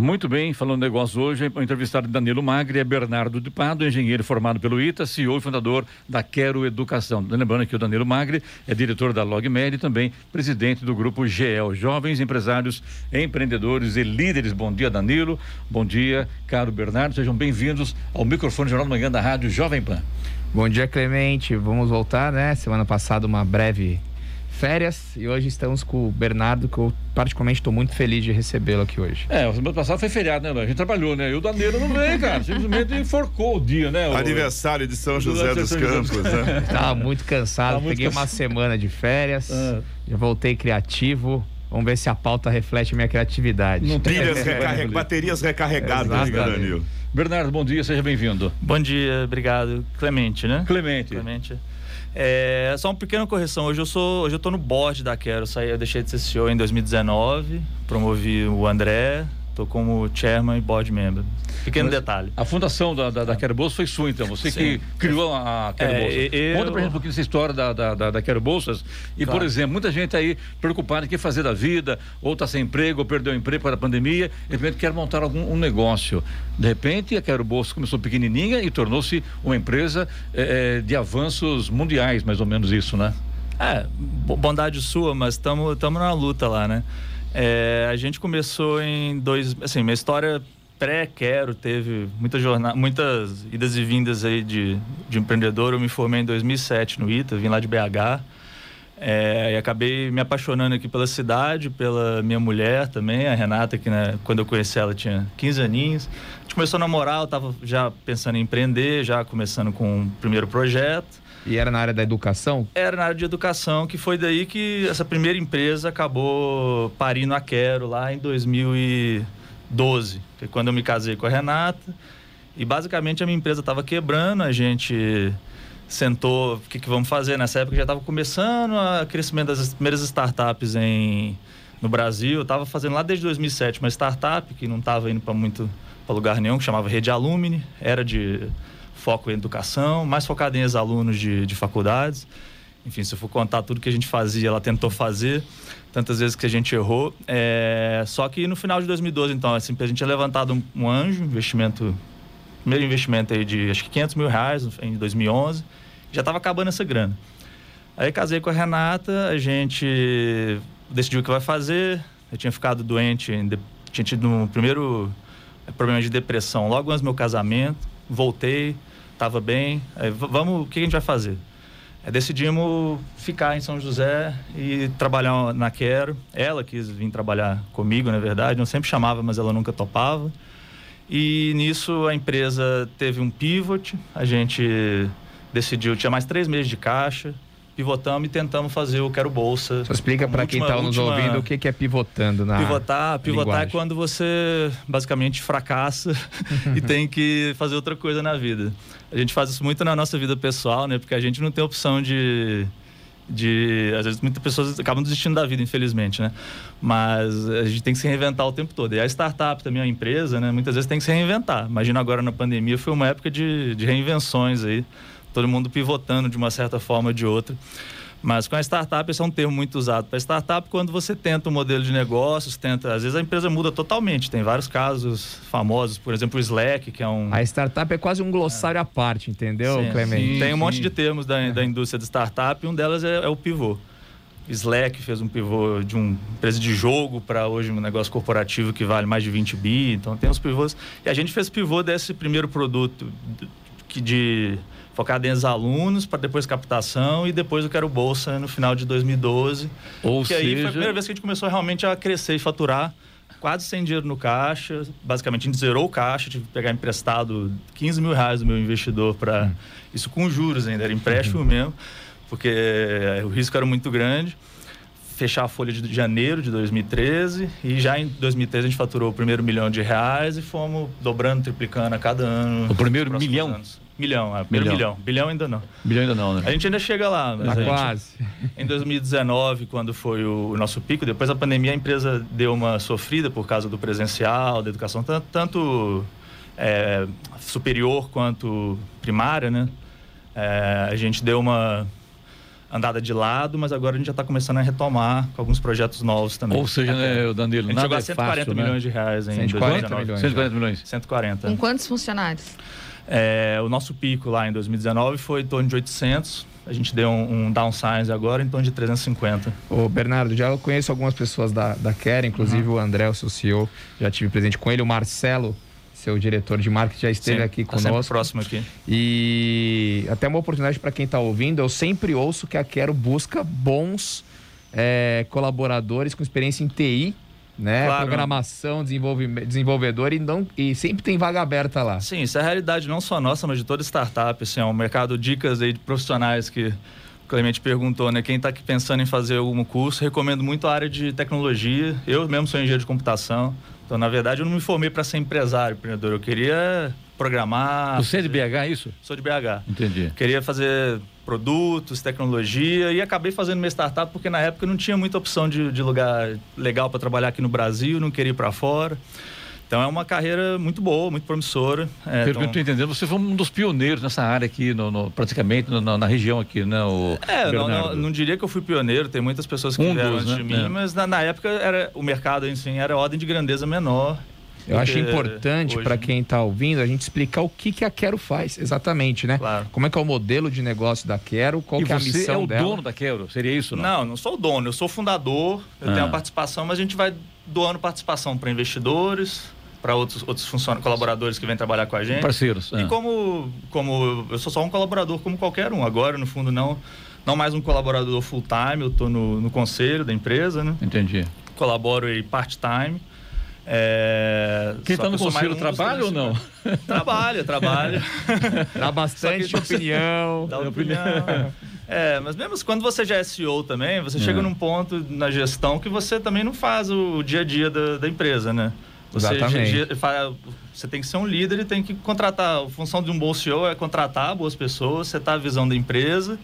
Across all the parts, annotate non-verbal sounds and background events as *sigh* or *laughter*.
Muito bem, falando negócio hoje, o entrevistado Danilo Magri é Bernardo de Pado, engenheiro formado pelo ITA, CEO e fundador da Quero Educação. Lembrando que o Danilo Magri é diretor da LogMed e também presidente do grupo GEL, Jovens Empresários, Empreendedores e Líderes. Bom dia, Danilo. Bom dia, caro Bernardo. Sejam bem-vindos ao microfone Jornal da Manhã da Rádio Jovem Pan. Bom dia, Clemente. Vamos voltar, né? Semana passada uma breve férias e hoje estamos com o Bernardo, que eu particularmente estou muito feliz de recebê-lo aqui hoje. É, o semana passada foi feriado, né? A gente trabalhou, né? E o Danilo não veio, cara. Simplesmente enforcou o dia, né? O... Aniversário de São José dos Campos, né? Estava muito cansado, Tava peguei muito uma semana de férias, ah. já voltei criativo. Vamos ver se a pauta reflete a minha criatividade. Não tem Pilhas recarreg... baterias recarregadas, né, Danilo? Bernardo, bom dia, seja bem-vindo. Bom dia, obrigado. Clemente, né? Clemente. Clemente. É, só uma pequena correção. Hoje eu sou, hoje eu tô no board da Quero. Eu, saí, eu deixei de ser CEO em 2019, promovi o André, Estou como chairman e board member. Pequeno Mas detalhe. A fundação da, da, da Quero foi sua, então. Você Sim. que criou a Quero é, Bolsas. Eu... Conta pra gente um pouquinho essa história da, da, da, da Quero Bolsas. E, claro. por exemplo, muita gente aí preocupada em que fazer da vida, ou está sem emprego, ou perdeu o emprego para a pandemia, de repente quer montar algum um negócio. De repente, a Quero Bolsas começou pequenininha e tornou-se uma empresa é, de avanços mundiais, mais ou menos isso, né? É, bondade sua, mas estamos na luta lá, né? É, a gente começou em dois. Assim, minha história pré-quero teve muitas jornada, muitas idas e vindas aí de, de empreendedor. Eu me formei em 2007 no ITA, vim lá de BH. É, e acabei me apaixonando aqui pela cidade, pela minha mulher também, a Renata, que né, quando eu conheci ela tinha 15 aninhos. A gente começou a namorar, eu estava já pensando em empreender, já começando com o primeiro projeto. E era na área da educação? Era na área de educação, que foi daí que essa primeira empresa acabou parindo a Quero lá em 2012, que é quando eu me casei com a Renata. E basicamente a minha empresa estava quebrando, a gente sentou, o que, que vamos fazer? Nessa época já estava começando o crescimento das primeiras startups em, no Brasil. Eu estava fazendo lá desde 2007 uma startup que não estava indo para muito para lugar nenhum, que chamava Rede Alumni, era de foco em educação, mais focado em ex-alunos de, de faculdades. Enfim, se eu for contar tudo que a gente fazia, ela tentou fazer, tantas vezes que a gente errou. É... Só que no final de 2012, então, assim, a gente tinha levantado um, um anjo, investimento, primeiro investimento aí de acho que 500 mil reais em 2011, já estava acabando essa grana. Aí casei com a Renata, a gente decidiu o que vai fazer. Eu tinha ficado doente, tinha tido um primeiro problema de depressão logo antes do meu casamento. Voltei, estava bem. Aí, vamos, o que a gente vai fazer? Aí decidimos ficar em São José e trabalhar na Quero. Ela quis vir trabalhar comigo, na verdade. Eu sempre chamava, mas ela nunca topava. E nisso a empresa teve um pivot. A gente decidiu, tinha mais três meses de caixa pivotamos e tentamos fazer o Quero Bolsa. Só explica para quem está nos ouvindo o que, que é pivotando na Pivotar, pivotar é linguagem. é quando você basicamente fracassa *laughs* e tem que fazer outra coisa na vida. A gente faz isso muito na nossa vida pessoal, né? Porque a gente não tem opção de de às vezes muitas pessoas acabam desistindo da vida infelizmente né mas a gente tem que se reinventar o tempo todo e a startup também a empresa né muitas vezes tem que se reinventar imagina agora na pandemia foi uma época de, de reinvenções aí todo mundo pivotando de uma certa forma ou de outra. Mas com a startup, esse é um termo muito usado para startup quando você tenta um modelo de negócios, tenta, às vezes a empresa muda totalmente. Tem vários casos famosos, por exemplo, o Slack, que é um A startup é quase um glossário é. à parte, entendeu, sim, Clemente? Sim, Tem um sim. monte de termos da, da indústria de startup, e um delas é, é o pivô. Slack fez um pivô de uma empresa de jogo para hoje um negócio corporativo que vale mais de 20 bi. Então tem os pivôs. E a gente fez pivô desse primeiro produto que de focado em alunos para depois captação e depois eu quero bolsa no final de 2012. Ou que seja... aí foi a primeira vez que a gente começou realmente a crescer e faturar quase sem dinheiro no caixa. Basicamente, a gente zerou o caixa, tive que pegar emprestado 15 mil reais do meu investidor para. Hum. Isso com juros ainda, era empréstimo uhum. mesmo, porque o risco era muito grande. Fechar a folha de janeiro de 2013 e já em 2013 a gente faturou o primeiro milhão de reais e fomos dobrando, triplicando a cada ano. O primeiro milhão? Anos. Milhão, é, milhão. milhão. Bilhão ainda não. Bilhão ainda não, né? A gente ainda chega lá. Mas tá quase. Em 2019, quando foi o, o, nosso pico, depois da pandemia, a empresa deu uma sofrida por causa do presencial, da educação, tanto, tanto é, superior quanto primária, né? É, a gente deu uma andada de lado, mas agora a gente já está começando a retomar com alguns projetos novos também. Ou seja, né, Danilo, a gente chegou a 140 é fácil, né? milhões né? de reais em 140 milhões. 140 milhões. 140. Com quantos funcionários? É, o nosso pico lá em 2019 foi em torno de 800. A gente deu um, um downsize agora em torno de 350. Ô, Bernardo, já conheço algumas pessoas da, da Care, inclusive uhum. o André, o seu CEO, já tive presente com ele, o Marcelo, seu diretor de marketing, já esteve Sim, aqui tá conosco. próximo aqui. E até uma oportunidade para quem está ouvindo, eu sempre ouço que a Quero busca bons é, colaboradores com experiência em TI né? Claro. Programação, desenvolvedor e, não, e sempre tem vaga aberta lá. Sim, isso é a realidade não só nossa, mas de toda startup. Assim, é um mercado dicas aí de profissionais que o Clemente perguntou, né? Quem está aqui pensando em fazer algum curso, recomendo muito a área de tecnologia. Eu mesmo sou engenheiro de computação. Então, na verdade, eu não me formei para ser empresário, empreendedor. Eu queria programar. Você é de BH, é isso? Sou de BH. Entendi. Queria fazer produtos, tecnologia e acabei fazendo minha startup porque na época não tinha muita opção de, de lugar legal para trabalhar aqui no Brasil, não queria ir para fora. Então é uma carreira muito boa, muito promissora. É, Pelo então... que eu estou entendendo, você foi um dos pioneiros nessa área aqui, no, no praticamente no, na região aqui, né? O é, não, não, não, diria que eu fui pioneiro, tem muitas pessoas que um vieram dos, antes né? de mim, é. mas na, na, época era, o mercado si era ordem de grandeza menor. Eu acho importante para quem está ouvindo a gente explicar o que, que a Quero faz, exatamente, né? Claro. Como é que é o modelo de negócio da Quero, qual que é a missão é o dela. dono da Quero, seria isso? Não, não, não sou o dono, eu sou o fundador, eu ah. tenho a participação, mas a gente vai doando participação para investidores, para outros, outros funcionários, colaboradores que vêm trabalhar com a gente. Parceiros. E ah. como, como eu sou só um colaborador como qualquer um, agora no fundo não, não mais um colaborador full time, eu estou no, no conselho da empresa, né? Entendi. Colaboro aí part-time. É... Quem está no conselho trabalha ou não? Trabalha, trabalha. *laughs* Dá bastante *laughs* opinião. *laughs* Dá opinião. É, mas mesmo quando você já é CEO também, você é. chega num ponto na gestão que você também não faz o dia a dia da, da empresa, né? Você, Exatamente. você tem que ser um líder e tem que contratar. A função de um bom CEO é contratar boas pessoas, setar a visão da empresa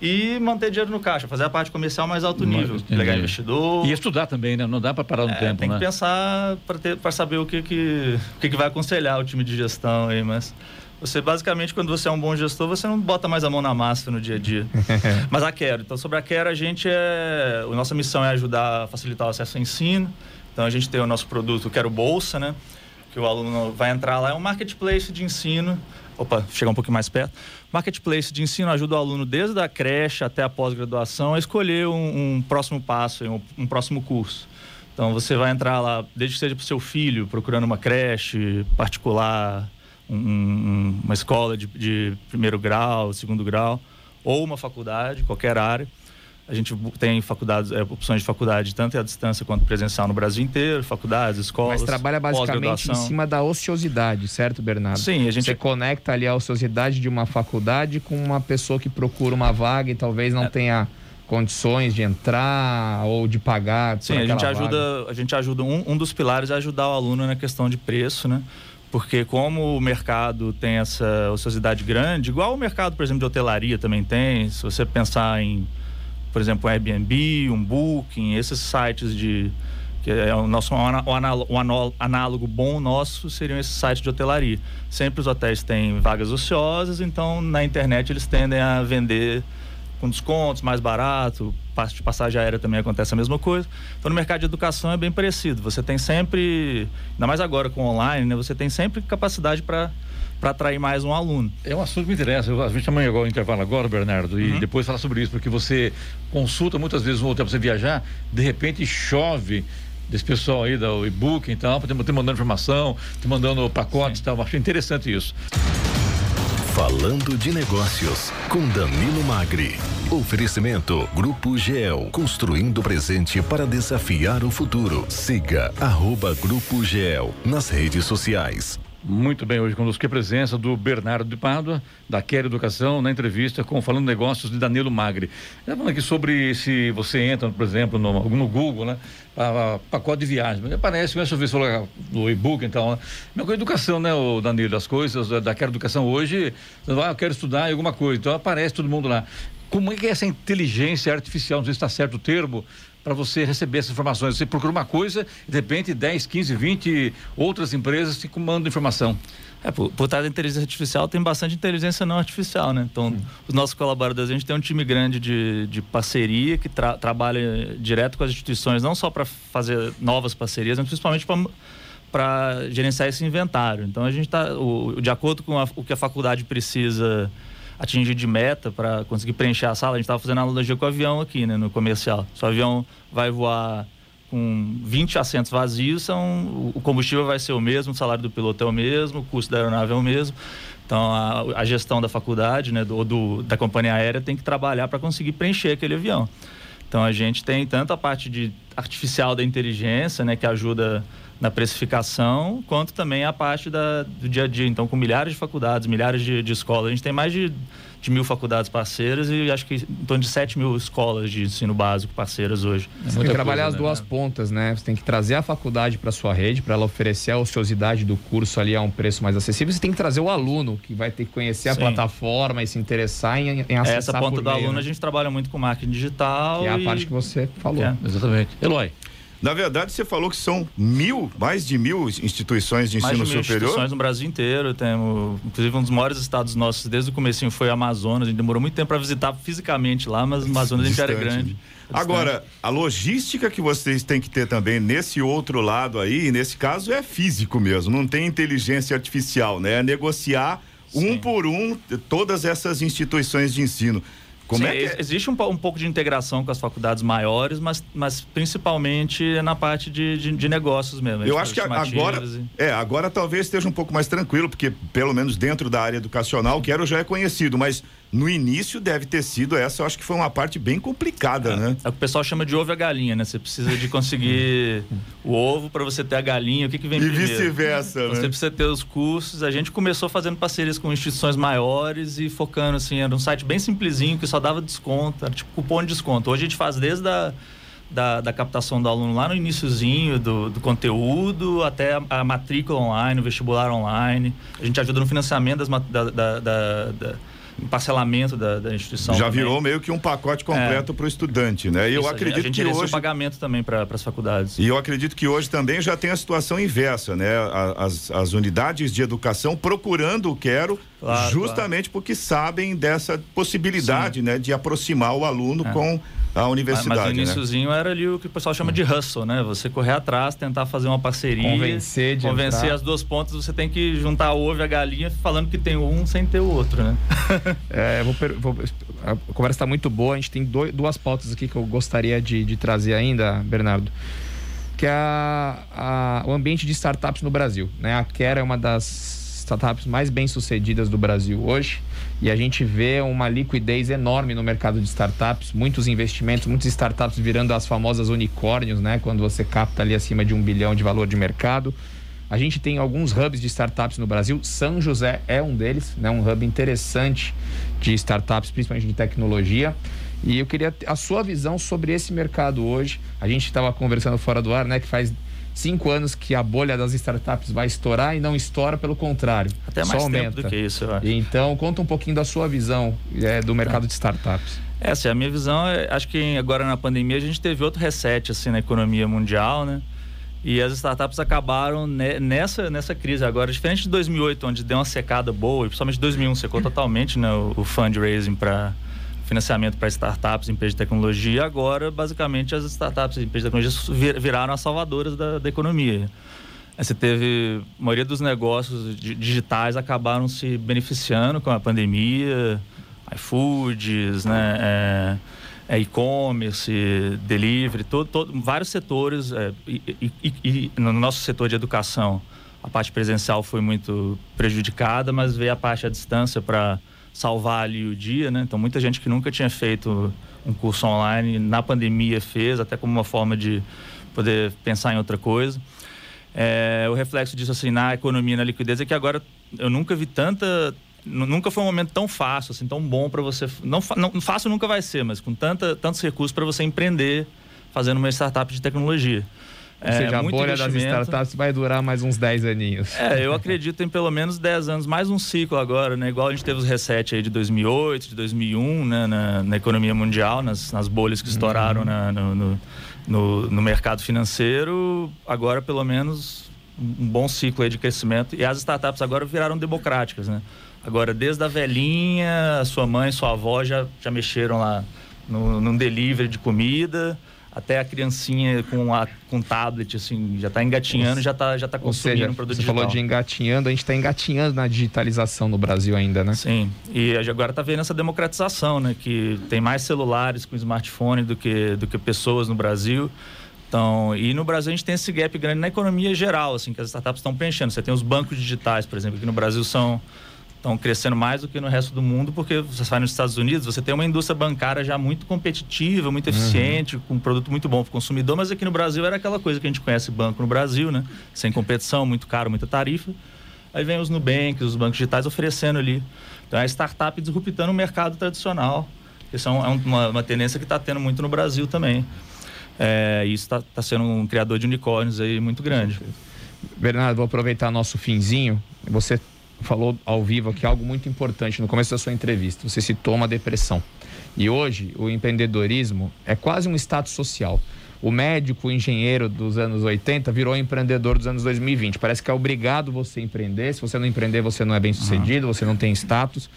e manter dinheiro no caixa, fazer a parte comercial mais alto nível, pegar investidor. E estudar também, né? Não dá para parar no é, tempo, tem né? que pensar para saber o que que, o que que vai aconselhar o time de gestão aí, mas você basicamente quando você é um bom gestor, você não bota mais a mão na massa no dia a dia. *laughs* mas a Quero, então sobre a Quero a gente é, a nossa missão é ajudar a facilitar o acesso ao ensino. Então a gente tem o nosso produto Quero Bolsa, né? Que o aluno vai entrar lá, é um marketplace de ensino. Opa, chegar um pouquinho mais perto Marketplace de ensino ajuda o aluno desde a creche até a pós-graduação a escolher um, um próximo passo, um, um, próximo curso. Então você vai entrar lá, desde que seja para o seu filho, procurando uma creche particular, um, uma escola de, de primeiro grau, segundo grau, ou uma faculdade, qualquer área. A gente tem faculdades, é, opções de faculdade tanto à distância quanto presencial no Brasil inteiro, faculdades, escolas. Mas trabalha basicamente em cima da ociosidade, certo, Bernardo? Sim, a gente. Você conecta ali a ociosidade de uma faculdade com uma pessoa que procura uma vaga e talvez não é. tenha condições de entrar ou de pagar. Sim, a gente ajuda, a gente ajuda um, um dos pilares é ajudar o aluno na questão de preço, né? Porque como o mercado tem essa ociosidade grande, igual o mercado, por exemplo, de hotelaria também tem, se você pensar em por exemplo, um Airbnb, um Booking, esses sites de que é o nosso o análogo, bom nosso seriam esses sites de hotelaria. Sempre os hotéis têm vagas ociosas, então na internet eles tendem a vender com descontos, mais barato, parte de passagem aérea também acontece a mesma coisa. Então no mercado de educação é bem parecido. Você tem sempre, ainda mais agora com online, né, você tem sempre capacidade para para atrair mais um aluno. É um assunto que me interessa. A gente amanhã igual o intervalo agora, Bernardo, e uhum. depois falar sobre isso, porque você consulta muitas vezes um hotel para você viajar, de repente chove desse pessoal aí do e-book e tal, te mandando informação, te mandando pacotes e tal. Achei interessante isso. Falando de negócios com Danilo Magri. Oferecimento Grupo GEL, construindo o presente para desafiar o futuro. Siga arroba Grupo GEL nas redes sociais. Muito bem, hoje conosco a presença do Bernardo de Pádua, da Quer Educação, na entrevista com Falando Negócios de Danilo Magri. Já falando aqui sobre se você entra, por exemplo, no, no Google, né? pacote de viagem. Aparece, começa a ver no e-book, então. Né? Mesma educação, né, o Danilo? As coisas da, da Quer Educação hoje, ah, eu quero estudar alguma coisa, então aparece todo mundo lá. Como é que é essa inteligência artificial, não sei se está certo o termo, para você receber essas informações. Você procura uma coisa e de repente 10, 15, 20 outras empresas te mandam informação. É, por, por trás da inteligência artificial tem bastante inteligência não artificial, né? Então, os nossos colaboradores, a gente tem um time grande de, de parceria que tra trabalha direto com as instituições, não só para fazer novas parcerias, mas principalmente para gerenciar esse inventário. Então, a gente está, de acordo com a, o que a faculdade precisa atingir de meta para conseguir preencher a sala, a gente estava fazendo analogia com o avião aqui, né, no comercial. Se o avião vai voar com 20 assentos vazios, são, o combustível vai ser o mesmo, o salário do piloto é o mesmo, o custo da aeronave é o mesmo. Então, a, a gestão da faculdade, né, do, do, da companhia aérea, tem que trabalhar para conseguir preencher aquele avião. Então, a gente tem tanto a parte de artificial da inteligência, né, que ajuda na precificação, quanto também a parte da, do dia a dia. Então, com milhares de faculdades, milhares de, de escolas, a gente tem mais de de mil faculdades parceiras e acho que em torno de 7 mil escolas de ensino básico parceiras hoje. Você tem que trabalhar coisa, as né? duas pontas, né? Você tem que trazer a faculdade para sua rede, para ela oferecer a ociosidade do curso ali a um preço mais acessível. Você tem que trazer o aluno, que vai ter que conhecer a Sim. plataforma e se interessar em, em acessar Essa ponta do meio, aluno né? a gente trabalha muito com marketing digital. Que é a parte que você falou. É. Exatamente. Eloy. Na verdade, você falou que são mil, mais de mil instituições de ensino mais de mil superior. instituições no Brasil inteiro. Temos, inclusive, um dos maiores estados nossos desde o começo foi Amazonas. A gente demorou muito tempo para visitar fisicamente lá, mas Amazonas a gente era grande. Né? Agora, a logística que vocês têm que ter também nesse outro lado aí, nesse caso, é físico mesmo. Não tem inteligência artificial, né? É negociar Sim. um por um todas essas instituições de ensino. Como Sim, é que é? Existe um, um, pouco de integração com as faculdades maiores, mas, mas principalmente na parte de, de, de negócios mesmo. Eu acho que agora, e... é, agora talvez esteja um pouco mais tranquilo, porque pelo menos dentro da área educacional, o Quero já é conhecido, mas no início deve ter sido essa, eu acho que foi uma parte bem complicada, é, né? É o que o pessoal chama de ovo e a galinha, né? Você precisa de conseguir *laughs* o ovo para você ter a galinha, o que, que vem e primeiro? E vice-versa, né? Você precisa ter os cursos. A gente começou fazendo parcerias com instituições maiores e focando, assim, era um site bem simplesinho que só dava desconto, era tipo cupom de desconto. Hoje a gente faz desde a da, da captação do aluno lá no iníciozinho do, do conteúdo até a, a, matrícula online, o vestibular online. A gente ajuda no financiamento das, da, da, da parcelamento da, da instituição. Já também. virou meio que um pacote completo é. para o estudante, né? E eu acredito a gente que hoje o pagamento também para as faculdades. E eu acredito que hoje também já tem a situação inversa, né? As, as unidades de educação procurando o quero claro, justamente claro. porque sabem dessa possibilidade, Sim. né, de aproximar o aluno é. com a universidade. Mas, mas o né? iníciozinho né? era ali o que o pessoal chama de hustle, né? Você correr atrás, tentar fazer uma parceria. Convencer de Convencer entrar. as duas pontas, você tem que juntar o ovo e a galinha falando que tem um sem ter o outro, né? *laughs* é, vou, vou, a conversa está muito boa, a gente tem dois, duas pautas aqui que eu gostaria de, de trazer ainda, Bernardo. Que é a, a, o ambiente de startups no Brasil. Né? A Kera é uma das startups mais bem sucedidas do Brasil hoje e a gente vê uma liquidez enorme no mercado de startups, muitos investimentos, muitas startups virando as famosas unicórnios, né? Quando você capta ali acima de um bilhão de valor de mercado. A gente tem alguns hubs de startups no Brasil. São José é um deles, né? Um hub interessante de startups, principalmente de tecnologia. E eu queria a sua visão sobre esse mercado hoje. A gente estava conversando fora do ar, né? Que faz cinco anos que a bolha das startups vai estourar e não estoura, pelo contrário. Até mais só aumenta. tempo do que isso, eu acho. Então, conta um pouquinho da sua visão é, do mercado de startups. Essa assim, a minha visão. É, acho que agora na pandemia a gente teve outro reset assim na economia mundial, né? E as startups acabaram nessa, nessa crise agora, diferente de 2008, onde deu uma secada boa, e principalmente 2001 secou totalmente né, o fundraising para financiamento para startups, empresas de tecnologia. Agora, basicamente, as startups e empresas de tecnologia viraram as salvadoras da, da economia. Você teve a maioria dos negócios digitais acabaram se beneficiando com a pandemia, iFoods, né, é, é e-commerce, delivery, todo, todo, vários setores. É, e, e, e, no nosso setor de educação, a parte presencial foi muito prejudicada, mas veio a parte à distância para salvar ali o dia, né? Então muita gente que nunca tinha feito um curso online na pandemia fez, até como uma forma de poder pensar em outra coisa. É, o reflexo disso assim na economia, na liquidez é que agora eu nunca vi tanta nunca foi um momento tão fácil, assim, tão bom para você. Não, não, fácil nunca vai ser, mas com tanta, tantos recursos para você empreender fazendo uma startup de tecnologia. Ou seja, é, a bolha das startups vai durar mais uns 10 aninhos. É, eu acredito em pelo menos 10 anos, mais um ciclo agora, né? Igual a gente teve os reset aí de 2008, de 2001, né? na, na economia mundial, nas, nas bolhas que estouraram uhum. na, no, no, no, no mercado financeiro. Agora, pelo menos, um bom ciclo aí de crescimento. E as startups agora viraram democráticas, né? Agora, desde a velhinha, sua mãe, sua avó já, já mexeram lá no, num delivery de comida até a criancinha com, a, com tablet, assim, já está engatinhando, já está já tá consumindo seja, um produto você digital. Falou de engatinhando, a gente está engatinhando na digitalização no Brasil ainda, né? Sim, e agora está vendo essa democratização, né? Que tem mais celulares com smartphone do que, do que pessoas no Brasil. Então, e no Brasil a gente tem esse gap grande na economia geral, assim, que as startups estão preenchendo. Você tem os bancos digitais, por exemplo, que no Brasil são estão crescendo mais do que no resto do mundo, porque você vai nos Estados Unidos, você tem uma indústria bancária já muito competitiva, muito eficiente, uhum. com um produto muito bom para o consumidor, mas aqui no Brasil era aquela coisa que a gente conhece banco no Brasil, né? Sem competição, muito caro, muita tarifa. Aí vem os Nubank, os bancos digitais oferecendo ali. Então é a startup disruptando o mercado tradicional. Isso é, é uma, uma, tendência que está tendo muito no Brasil também. É, isso está tá sendo um criador de unicórnios aí muito grande. Bernardo, vou aproveitar nosso finzinho. Você falou ao vivo aqui algo muito importante no começo da sua entrevista. Você citou uma depressão. E hoje o empreendedorismo é quase um status social. O médico, o engenheiro dos anos 80 virou empreendedor dos anos 2020. Parece que é obrigado você empreender. Se você não empreender, você não é bem sucedido, uhum. você não tem status.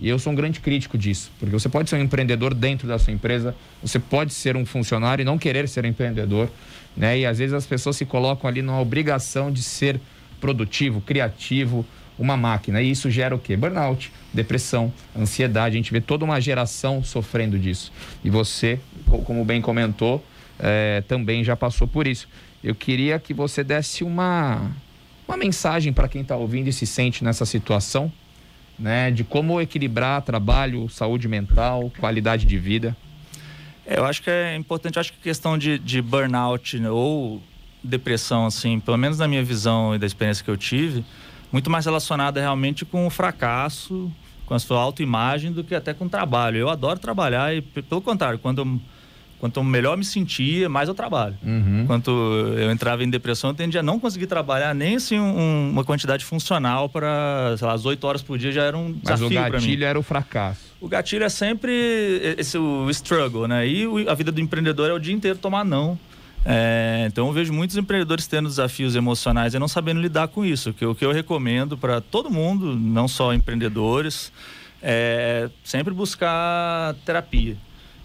E eu sou um grande crítico disso, porque você pode ser um empreendedor dentro da sua empresa, você pode ser um funcionário e não querer ser empreendedor, né? E às vezes as pessoas se colocam ali numa obrigação de ser produtivo, criativo, uma máquina. E isso gera o quê? Burnout, depressão, ansiedade. A gente vê toda uma geração sofrendo disso. E você, como bem comentou, é, também já passou por isso. Eu queria que você desse uma, uma mensagem para quem está ouvindo e se sente nessa situação, né? De como equilibrar trabalho, saúde mental, qualidade de vida. Eu acho que é importante, acho que a questão de, de burnout ou depressão, assim, pelo menos na minha visão e da experiência que eu tive, muito mais relacionada realmente com o fracasso, com a sua autoimagem, do que até com o trabalho. Eu adoro trabalhar e, pelo contrário, quando eu, quanto melhor me sentia, mais eu trabalho. Uhum. Quanto eu entrava em depressão, eu tendia a não conseguir trabalhar nem assim um, uma quantidade funcional para, sei lá, as oito horas por dia já era um Mas desafio para mim. o gatilho era o fracasso. O gatilho é sempre esse o struggle, né? E a vida do empreendedor é o dia inteiro tomar não é, então eu vejo muitos empreendedores tendo desafios emocionais e não sabendo lidar com isso. Que, o que eu recomendo para todo mundo, não só empreendedores, é sempre buscar terapia.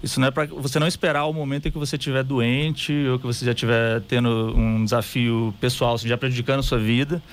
Isso não é para você não esperar o momento em que você estiver doente ou que você já estiver tendo um desafio pessoal, assim, já prejudicando a sua vida,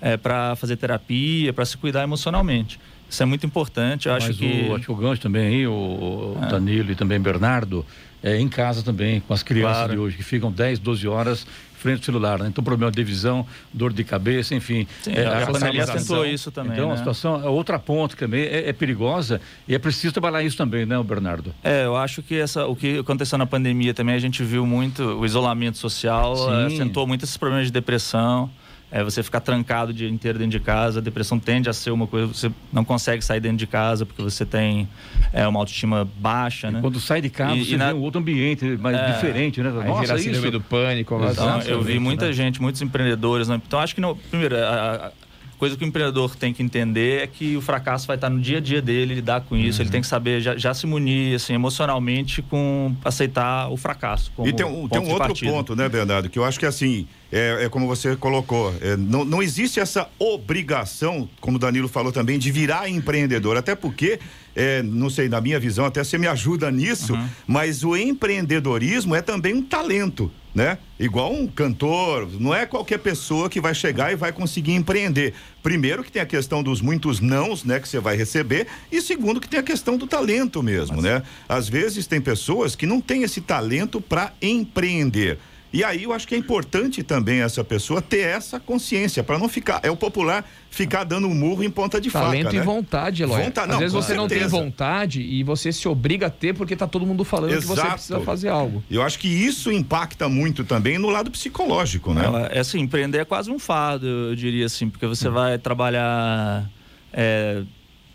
é, para fazer terapia, para se cuidar emocionalmente. Isso é muito importante. Eu Mas acho que. O, acho que o Gancho também aí, o é. Danilo e também Bernardo, é, em casa também, com as crianças claro. de hoje, que ficam 10, 12 horas frente ao celular. Né? Então, problema de visão, dor de cabeça, enfim. Sim, é, a, a pandemia acentuou isso também. Então, né? a situação, a outra ponta também é, é, perigosa e é preciso trabalhar isso também, né, Bernardo? É, eu acho que essa, o que aconteceu na pandemia também, a gente viu muito o isolamento social, Sim. acentuou muito esses problemas de depressão é você ficar trancado o dia inteiro dentro de casa. A depressão tende a ser uma coisa você não consegue sair dentro de casa porque você tem é, uma autoestima baixa, e né? Quando sai de casa, e, você e na... vê um outro ambiente mais é... diferente, né? Nossa, gera isso. do pânico. Então, eu vi muita né? gente, muitos empreendedores. Né? Então, acho que, não, primeiro, a, coisa que o empreendedor tem que entender é que o fracasso vai estar no dia a dia dele, lidar com isso. Uhum. Ele tem que saber já, já, se munir assim, emocionalmente com aceitar o fracasso. e tem um, tem um outro partida. ponto, né, Bernardo, que eu acho que assim, é, é como você colocou, é, não, não existe essa obrigação, como o Danilo falou também, de virar empreendedor. Até porque, é, não sei, na minha visão, até você me ajuda nisso, uhum. mas o empreendedorismo é também um talento né? Igual um cantor, não é qualquer pessoa que vai chegar e vai conseguir empreender. Primeiro que tem a questão dos muitos nãos, né, que você vai receber, e segundo que tem a questão do talento mesmo, Mas... né? Às vezes tem pessoas que não têm esse talento para empreender. E aí eu acho que é importante também essa pessoa ter essa consciência para não ficar, é o popular ficar dando um murro em ponta de Talento faca, Talento né? e vontade, Eloy. Vonta... Às não, vezes você certeza. não tem vontade e você se obriga a ter porque tá todo mundo falando Exato. que você precisa fazer algo. Eu acho que isso impacta muito também no lado psicológico, né? É, é assim, empreender é quase um fardo, eu diria assim, porque você vai trabalhar é,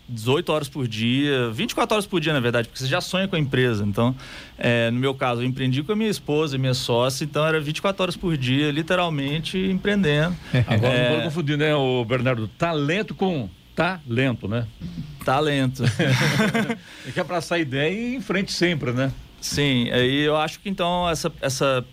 18 horas por dia, 24 horas por dia, na verdade, porque você já sonha com a empresa. Então, é, no meu caso, eu empreendi com a minha esposa e minha sócia, então era 24 horas por dia, literalmente empreendendo. *laughs* Agora é... não pode confundir, né, o Bernardo? Talento com talento, né? Talento. *laughs* é que abraçar a ideia e ir em frente sempre, né? Sim, aí eu acho que então essa, essa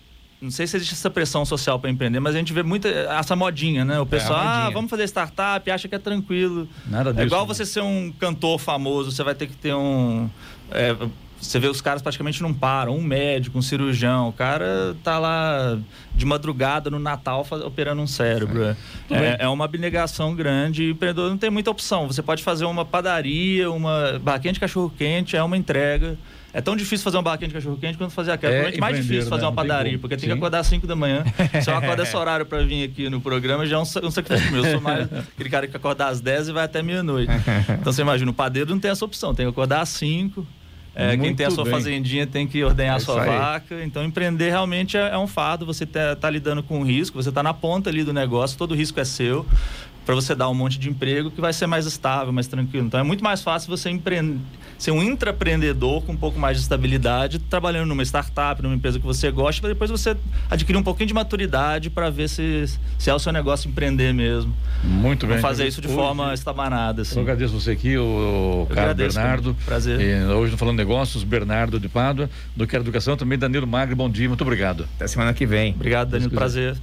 não sei se existe essa pressão social para empreender, mas a gente vê muita essa modinha, né? O é, pessoal, é, ah, vamos fazer startup, acha que é tranquilo. Nada disso. É igual né? você ser um cantor famoso, você vai ter que ter um. É, você vê os caras praticamente não param, um médico, um cirurgião, o cara tá lá de madrugada no Natal faz, operando um cérebro. É, é, é, uma abnegação grande e o empreendedor não tem muita opção. Você pode fazer uma padaria, uma barraquinha de cachorro quente, é uma entrega. É tão difícil fazer uma barraquinha de cachorro quente quanto fazer aquela. É, mais difícil fazer né? uma padaria, porque tem que acordar às 5 da manhã. *laughs* Se eu acordar esse horário para vir aqui no programa, já é um, um sacrifício meu. Eu sou mais aquele cara que acorda às 10 e vai até meia-noite. Então você imagina, o padeiro não tem essa opção, tem que acordar às 5. É, quem tem a sua bem. fazendinha tem que ordenhar é a sua vaca. Então, empreender realmente é, é um fardo. Você está tá lidando com o risco, você está na ponta ali do negócio, todo o risco é seu para você dar um monte de emprego que vai ser mais estável, mais tranquilo. Então é muito mais fácil você empreender, ser um intraempreendedor com um pouco mais de estabilidade, trabalhando numa startup, numa empresa que você gosta, para depois você adquirir um pouquinho de maturidade para ver se, se é o seu negócio empreender mesmo. Muito bem. Vamos fazer isso de hoje, forma estabanada. Assim. Eu agradeço você aqui, o, o Carlos Bernardo. Prazer. E hoje falando negócios, Bernardo de Pádua, do Quero Educação, também Danilo Magre, bom dia, muito obrigado. Até semana que vem. Obrigado, Danilo, prazer.